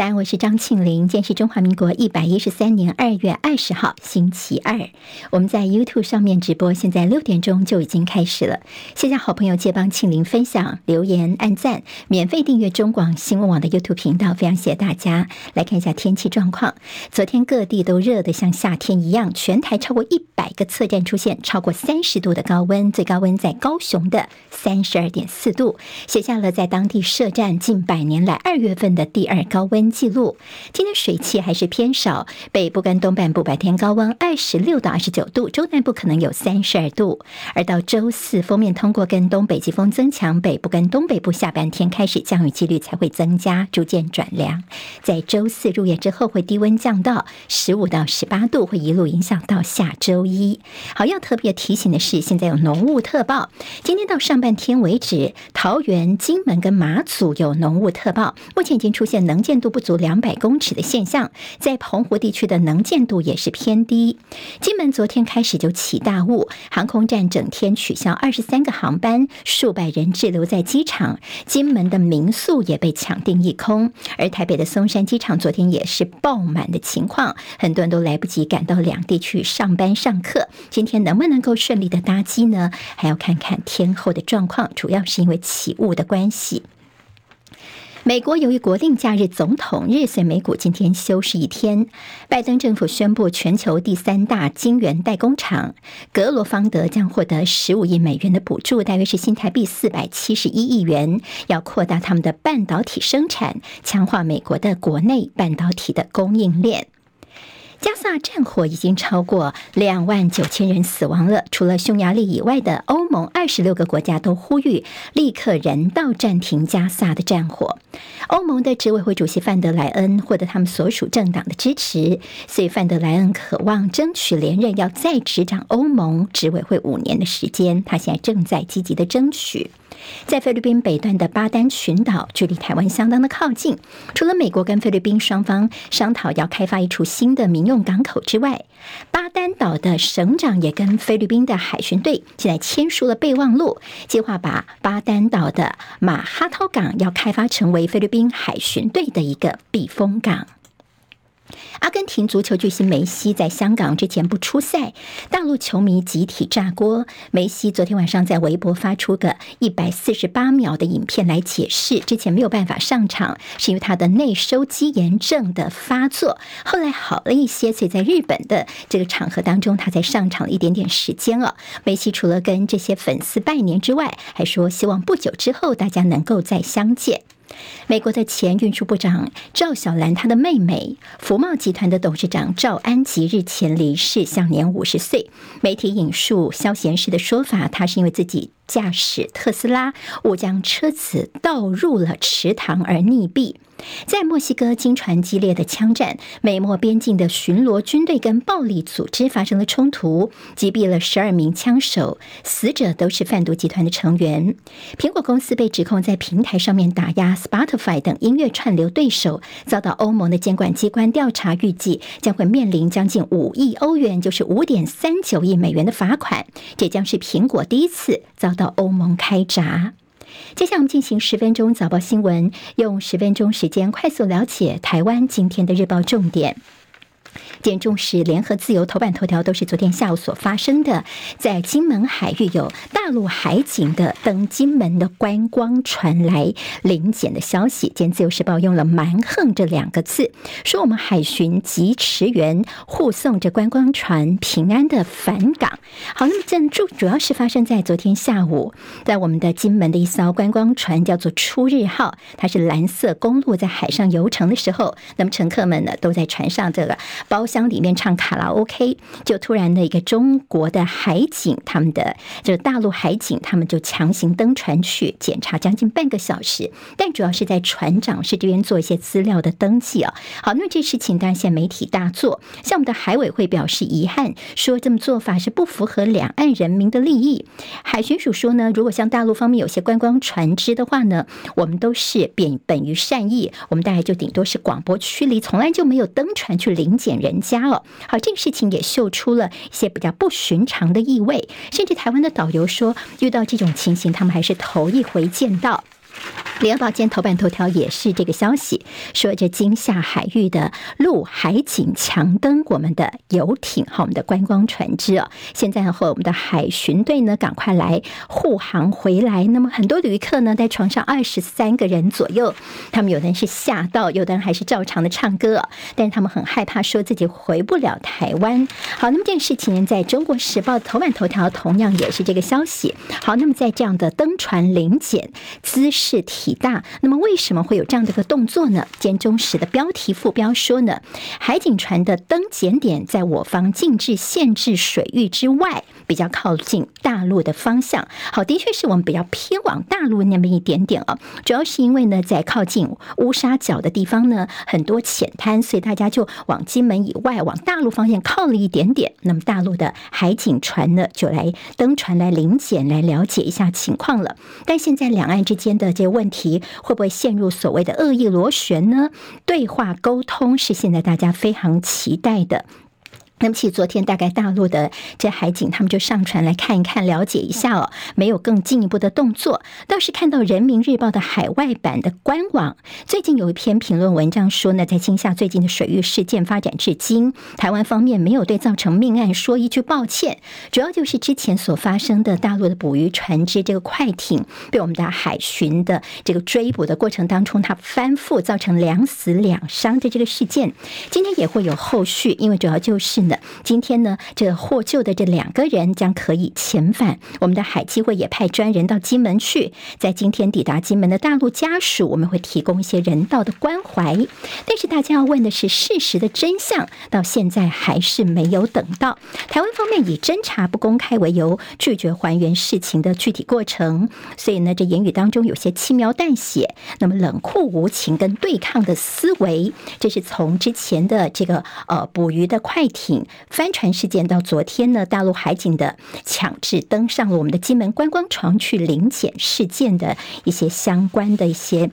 早安，我是张庆玲。今天是中华民国一百一十三年二月二十号，星期二。我们在 YouTube 上面直播，现在六点钟就已经开始了。谢谢好朋友借帮庆玲分享、留言、按赞，免费订阅中广新闻网的 YouTube 频道。非常谢谢大家。来看一下天气状况，昨天各地都热得像夏天一样，全台超过一百个测站出现超过三十度的高温，最高温在高雄的三十二点四度，写下了在当地设站近百年来二月份的第二高温。记录，今天水汽还是偏少，北部跟东半部白天高温二十六到二十九度，中南部可能有三十二度。而到周四，锋面通过跟东北季风增强，北部跟东北部下半天开始降雨几率才会增加，逐渐转凉。在周四入夜之后，会低温降到十五到十八度，会一路影响到下周一。好，要特别提醒的是，现在有浓雾特报，今天到上半天为止，桃园、金门跟马祖有浓雾特报，目前已经出现能见度。不足两百公尺的现象，在澎湖地区的能见度也是偏低。金门昨天开始就起大雾，航空站整天取消二十三个航班，数百人滞留在机场。金门的民宿也被抢订一空，而台北的松山机场昨天也是爆满的情况，很多人都来不及赶到两地去上班上课。今天能不能够顺利的搭机呢？还要看看天后的状况，主要是因为起雾的关系。美国由于国定假日总统日，所以美股今天休市一天。拜登政府宣布，全球第三大晶圆代工厂格罗方德将获得十五亿美元的补助，大约是新台币四百七十一亿元，要扩大他们的半导体生产，强化美国的国内半导体的供应链。加萨战火已经超过两万九千人死亡了。除了匈牙利以外的欧盟二十六个国家都呼吁立刻人道暂停加萨的战火。欧盟的执委会主席范德莱恩获得他们所属政党的支持，所以范德莱恩渴望争取连任，要再执掌欧盟执委会五年的时间。他现在正在积极的争取。在菲律宾北端的巴丹群岛，距离台湾相当的靠近。除了美国跟菲律宾双方商讨要开发一处新的民用港口之外，巴丹岛的省长也跟菲律宾的海巡队现在签署了备忘录，计划把巴丹岛的马哈涛港要开发成为菲律宾海巡队的一个避风港。阿根廷足球巨星梅西在香港之前不出赛，大陆球迷集体炸锅。梅西昨天晚上在微博发出个一百四十八秒的影片来解释，之前没有办法上场，是因为他的内收肌炎症的发作，后来好了一些，所以在日本的这个场合当中，他才上场了一点点时间了。梅西除了跟这些粉丝拜年之外，还说希望不久之后大家能够再相见。美国的前运输部长赵小兰，她的妹妹福茂集团的董事长赵安吉日前离世，享年五十岁。媒体引述消闲时的说法，他是因为自己驾驶特斯拉误将车子倒入了池塘而溺毙。在墨西哥经传激烈的枪战，美墨边境的巡逻军队跟暴力组织发生了冲突，击毙了十二名枪手，死者都是贩毒集团的成员。苹果公司被指控在平台上面打压 Spotify 等音乐串流对手，遭到欧盟的监管机关调查，预计将会面临将近五亿欧元，就是五点三九亿美元的罚款。这将是苹果第一次遭到欧盟开闸。接下来我们进行十分钟早报新闻，用十分钟时间快速了解台湾今天的日报重点。点重视联合自由头版头条都是昨天下午所发生的，在金门海域有大陆海警的登金门的观光船来临检的消息。今自由时报用了“蛮横”这两个字，说我们海巡及驰援护送着观光船平安的返港。好，那么这主主要是发生在昨天下午，在我们的金门的一艘观光船叫做“初日号”，它是蓝色公路在海上游程的时候，那么乘客们呢都在船上这个 包。厢里面唱卡拉 OK，就突然的一个中国的海警，他们的就是大陆海警，他们就强行登船去检查将近半个小时，但主要是在船长室这边做一些资料的登记啊。好，那么这事情当然现在媒体大做，像我们的海委会表示遗憾，说这么做法是不符合两岸人民的利益。海巡署说呢，如果像大陆方面有些观光船只的话呢，我们都是本本于善意，我们大概就顶多是广播驱离，从来就没有登船去临检人。家哦，好，这个事情也秀出了一些比较不寻常的意味，甚至台湾的导游说，遇到这种情形，他们还是头一回见到。联合报今天头版头条也是这个消息，说这金厦海域的陆海警强登我们的游艇，和，我们的观光船只哦，现在和我们的海巡队呢，赶快来护航回来。那么很多旅客呢，在床上二十三个人左右，他们有的人是吓到，有的人还是照常的唱歌，但是他们很害怕，说自己回不了台湾。好，那么这件事情呢在中国时报头版头条同样也是这个消息。好，那么在这样的登船临检姿势是体。大，那么为什么会有这样的一个动作呢？简中时的标题副标说呢，海警船的登检点在我方禁制限制水域之外，比较靠近大陆的方向。好，的确是我们比较偏往大陆那么一点点啊。主要是因为呢，在靠近乌沙角的地方呢，很多浅滩，所以大家就往金门以外，往大陆方向靠了一点点。那么大陆的海警船呢，就来登船来临检，来了解一下情况了。但现在两岸之间的这个问题。题会不会陷入所谓的恶意螺旋呢？对话沟通是现在大家非常期待的。那么，其实昨天大概大陆的这海警他们就上船来看一看、了解一下哦，没有更进一步的动作。倒是看到人民日报的海外版的官网，最近有一篇评论文章说呢，在今夏最近的水域事件发展至今，台湾方面没有对造成命案说一句抱歉，主要就是之前所发生的大陆的捕鱼船只这个快艇被我们的海巡的这个追捕的过程当中，它翻覆造成两死两伤的这个事件，今天也会有后续，因为主要就是。今天呢，这获救的这两个人将可以遣返。我们的海基会也派专人到金门去，在今天抵达金门的大陆家属，我们会提供一些人道的关怀。但是大家要问的是事实的真相，到现在还是没有等到。台湾方面以侦查不公开为由，拒绝还原事情的具体过程，所以呢，这言语当中有些轻描淡写，那么冷酷无情跟对抗的思维，这是从之前的这个呃捕鱼的快艇。帆船事件到昨天呢，大陆海警的强制登上了我们的金门观光船去临检事件的一些相关的一些。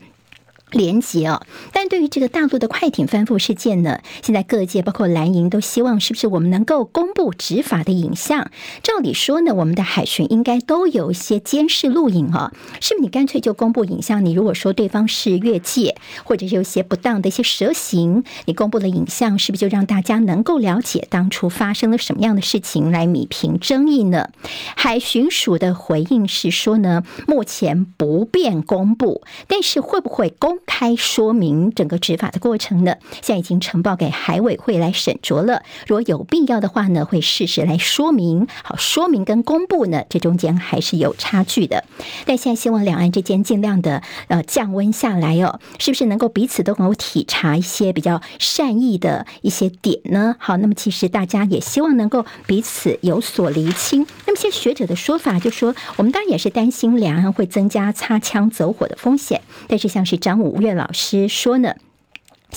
连接哦，但对于这个大陆的快艇翻覆事件呢，现在各界包括蓝营都希望，是不是我们能够公布执法的影像？照理说呢，我们的海巡应该都有一些监视录影哦，是不是？你干脆就公布影像？你如果说对方是越界，或者是有些不当的一些蛇行，你公布了影像，是不是就让大家能够了解当初发生了什么样的事情，来弭平争议呢？海巡署的回应是说呢，目前不便公布，但是会不会公？开说明整个执法的过程呢，现在已经呈报给海委会来审酌了。如果有必要的话呢，会适时来说明。好，说明跟公布呢，这中间还是有差距的。但现在希望两岸之间尽量的呃降温下来哦，是不是能够彼此都能够体察一些比较善意的一些点呢？好，那么其实大家也希望能够彼此有所厘清。那么，些学者的说法就说，我们当然也是担心两岸会增加擦枪走火的风险，但是像是张武五月老师说呢。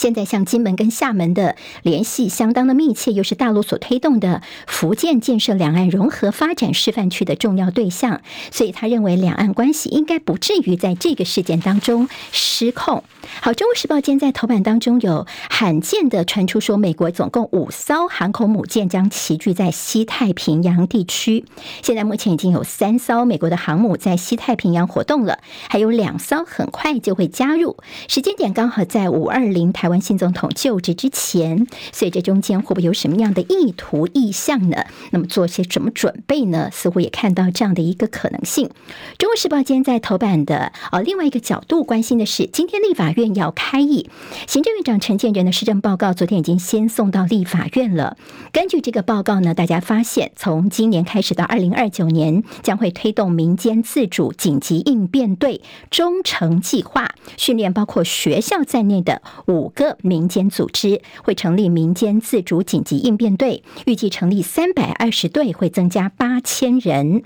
现在像金门跟厦门的联系相当的密切，又是大陆所推动的福建建设两岸融合发展示范区的重要对象，所以他认为两岸关系应该不至于在这个事件当中失控。好，《中国时报》今天在头版当中有罕见的传出说，美国总共五艘航空母舰将齐聚在西太平洋地区。现在目前已经有三艘美国的航母在西太平洋活动了，还有两艘很快就会加入，时间点刚好在五二零。台湾新总统就职之前，所以这中间会不会有什么样的意图意向呢？那么做些什么准备呢？似乎也看到这样的一个可能性。中国时报今天在头版的呃另外一个角度关心的是，今天立法院要开议，行政院长陈建仁的施政报告昨天已经先送到立法院了。根据这个报告呢，大家发现从今年开始到二零二九年，将会推动民间自主紧急应变队忠诚计划，训练包括学校在内的五。个民间组织会成立民间自主紧急应变队，预计成立三百二十队，会增加八千人。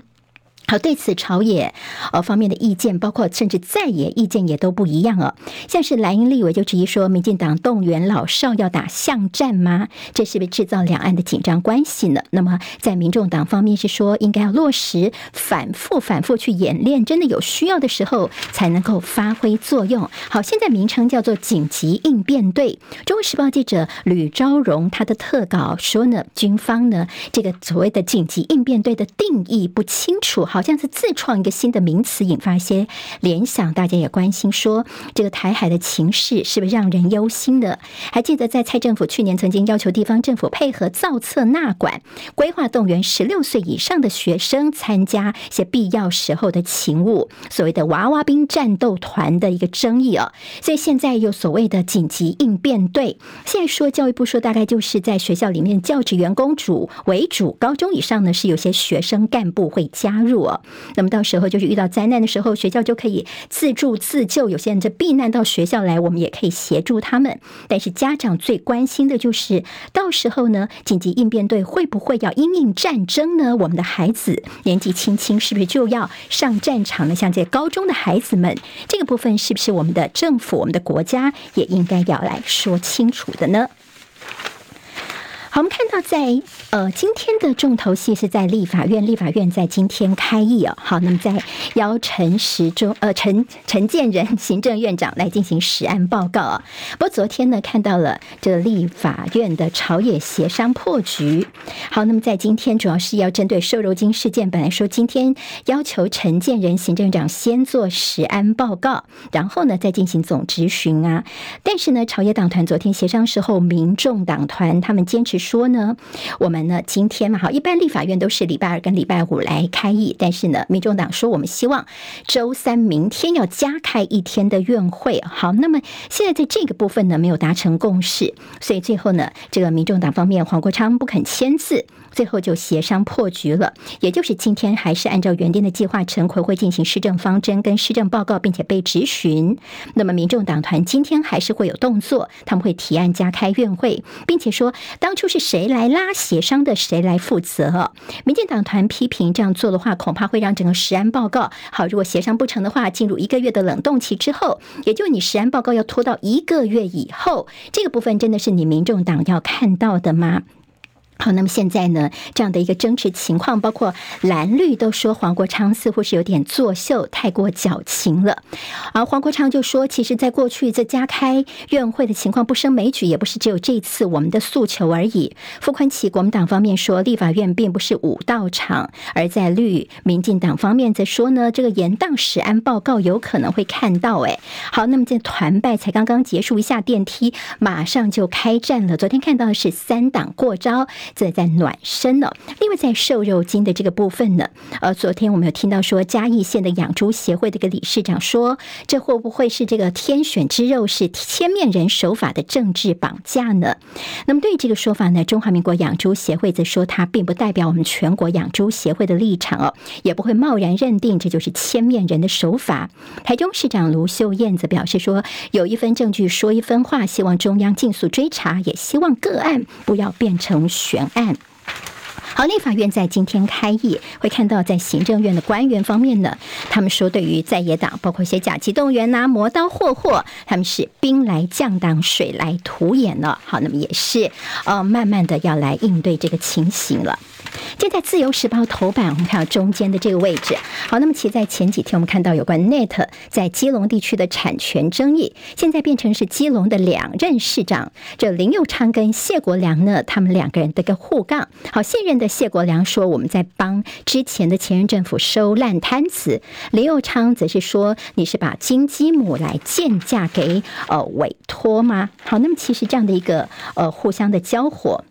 好，对此朝野呃方面的意见，包括甚至在野意见也都不一样哦。像是蓝营立委就质疑说，民进党动员老少要打巷战吗？这是不是制造两岸的紧张关系呢？那么在民众党方面是说，应该要落实反复反复去演练，真的有需要的时候才能够发挥作用。好，现在名称叫做紧急应变队。中国时报记者吕昭荣他的特稿说呢，军方呢这个所谓的紧急应变队的定义不清楚。好像是自创一个新的名词，引发一些联想。大家也关心说，这个台海的情势是不是让人忧心的？还记得在蔡政府去年曾经要求地方政府配合造册纳管，规划动员十六岁以上的学生参加一些必要时候的勤务，所谓的娃娃兵战斗团的一个争议哦。所以现在有所谓的紧急应变队，现在说教育部说大概就是在学校里面教职员工主为主，高中以上呢是有些学生干部会加入那么到时候就是遇到灾难的时候，学校就可以自助自救。有些人这避难到学校来，我们也可以协助他们。但是家长最关心的就是，到时候呢，紧急应变队会不会要因应战争呢？我们的孩子年纪轻轻，是不是就要上战场呢？像这高中的孩子们，这个部分是不是我们的政府、我们的国家也应该要来说清楚的呢？好，我们看到在呃今天的重头戏是在立法院，立法院在今天开议哦。好，那么在邀陈时中呃陈陈建仁行政院长来进行实案报告啊。不过昨天呢看到了这立法院的朝野协商破局。好，那么在今天主要是要针对瘦肉精事件，本来说今天要求陈建仁行政院长先做实案报告，然后呢再进行总质询啊。但是呢朝野党团昨天协商时候，民众党团他们坚持。说呢，我们呢今天嘛，好，一般立法院都是礼拜二跟礼拜五来开议，但是呢，民众党说我们希望周三明天要加开一天的院会。好，那么现在在这个部分呢没有达成共识，所以最后呢，这个民众党方面黄国昌不肯签字。最后就协商破局了，也就是今天还是按照原定的计划，陈奎会进行施政方针跟施政报告，并且被质询。那么民众党团今天还是会有动作，他们会提案加开院会，并且说当初是谁来拉协商的，谁来负责。民进党团批评这样做的话，恐怕会让整个实案报告好，如果协商不成的话，进入一个月的冷冻期之后，也就你实案报告要拖到一个月以后，这个部分真的是你民众党要看到的吗？好，那么现在呢，这样的一个争执情况，包括蓝绿都说黄国昌似乎是有点作秀，太过矫情了。而黄国昌就说，其实，在过去这加开院会的情况不胜枚举，也不是只有这次我们的诉求而已。傅崐萁国民党方面说，立法院并不是武道场；而在绿民进党方面则说呢，这个延宕实案报告有可能会看到。哎，好，那么这团败才刚刚结束，一下电梯马上就开战了。昨天看到的是三党过招。这在暖身呢。另外，在瘦肉精的这个部分呢，呃，昨天我们有听到说嘉义县的养猪协会的一个理事长说，这会不会是这个天选之肉是千面人手法的政治绑架呢？那么对于这个说法呢，中华民国养猪协会则说，它并不代表我们全国养猪协会的立场哦，也不会贸然认定这就是千面人的手法。台中市长卢秀燕则表示说，有一分证据说一分话，希望中央尽速追查，也希望个案不要变成原案。好，立法院在今天开议，会看到在行政院的官员方面呢，他们说对于在野党，包括一些假期动员呐、磨刀霍霍，他们是兵来将挡，水来土掩了。好，那么也是呃，慢慢的要来应对这个情形了。现在《自由时报》头版，我们看到中间的这个位置。好，那么其实在前几天，我们看到有关 NET 在基隆地区的产权争议，现在变成是基隆的两任市长，这林佑昌跟谢国梁呢，他们两个人的一个互杠。好，现任的谢国梁说，我们在帮之前的前任政府收烂摊子；林佑昌则是说，你是把金鸡母来贱价给呃委托吗？好，那么其实这样的一个呃互相的交火。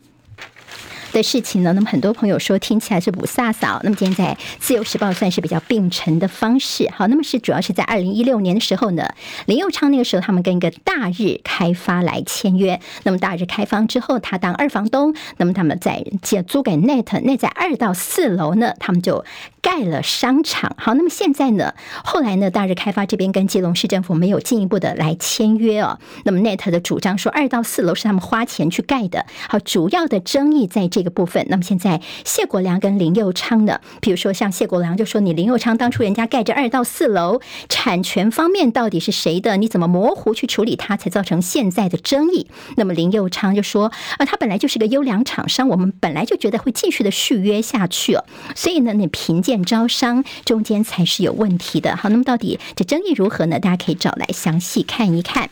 的事情呢，那么很多朋友说听起来是五撒嫂。那么今天在自由时报算是比较并陈的方式。好，那么是主要是在二零一六年的时候呢，林佑昌那个时候他们跟一个大日开发来签约。那么大日开发之后，他当二房东，那么他们在借租给 Net，那在二到四楼呢，他们就盖了商场。好，那么现在呢，后来呢，大日开发这边跟基隆市政府没有进一步的来签约哦。那么 Net 的主张说二到四楼是他们花钱去盖的。好，主要的争议在这个。部分，那么现在谢国良跟林佑昌呢？比如说像谢国良就说：“你林佑昌当初人家盖着二到四楼，产权方面到底是谁的？你怎么模糊去处理它，才造成现在的争议？”那么林佑昌就说：“啊，他本来就是个优良厂商，我们本来就觉得会继续的续约下去哦。所以呢，你凭借招商中间才是有问题的。好，那么到底这争议如何呢？大家可以找来详细看一看。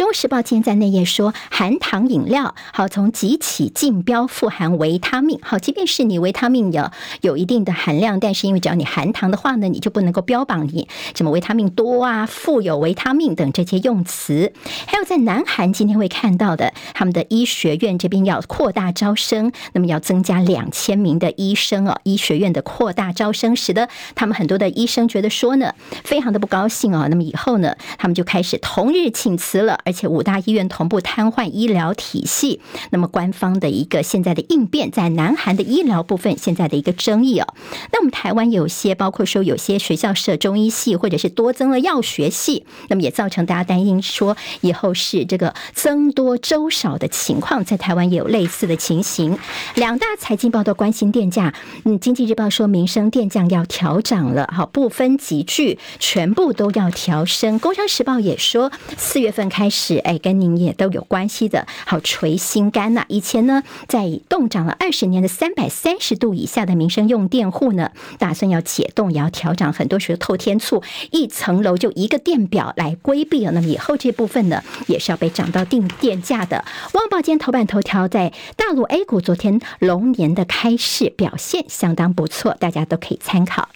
中时报》今天在内页说，含糖饮料好从即起竞标富含维他命。好，即便是你维他命有有一定的含量，但是因为只要你含糖的话呢，你就不能够标榜你什么维他命多啊、富有维他命等这些用词。还有在南韩今天会看到的，他们的医学院这边要扩大招生，那么要增加两千名的医生哦。医学院的扩大招生，使得他们很多的医生觉得说呢，非常的不高兴哦。那么以后呢，他们就开始同日请辞了，而且五大医院同步瘫痪医疗体系。那么官方的一个现在的应变，在南韩的医疗部分现在的一个争议哦。那我们台湾有些，包括说有些学校设中医系，或者是多增了药学系，那么也造成大家担心说以后是这个僧多粥少的情况，在台湾也有类似的情形。两大财经报都关心电价，嗯，经济日报说民生电价要调涨了，好，不分级距，全部都要调升。工商时报也说，四月份开始，是哎，跟您也都有关系的，好，捶心肝呐。以前呢，在冻涨了二十年的三百三十度以下的民生用电户呢，打算要解冻，也要调涨，很多时候透天厝一层楼就一个电表来规避了。那么以后这部分呢，也是要被涨到定电价的。旺报今天头版头条，在大陆 A 股昨天龙年的开市表现相当不错，大家都可以参考。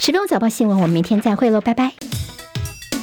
十分钟早报新闻，我们明天再会喽，拜拜。